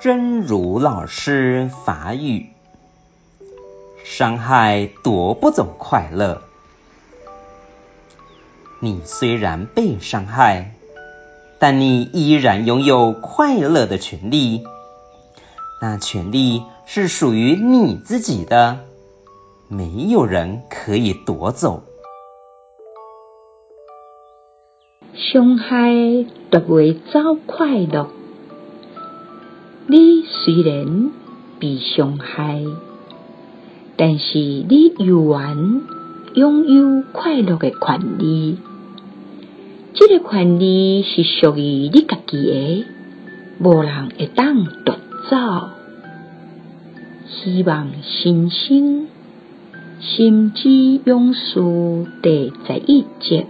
真如老师法语：伤害夺不走快乐。你虽然被伤害，但你依然拥有快乐的权利。那权利是属于你自己的，没有人可以夺走。伤害夺袂走快乐。你虽然被伤害，但是你依然拥有快乐的权利。这个权利是属于你家己的，无人会当夺走。希望新生心之勇士第十一集。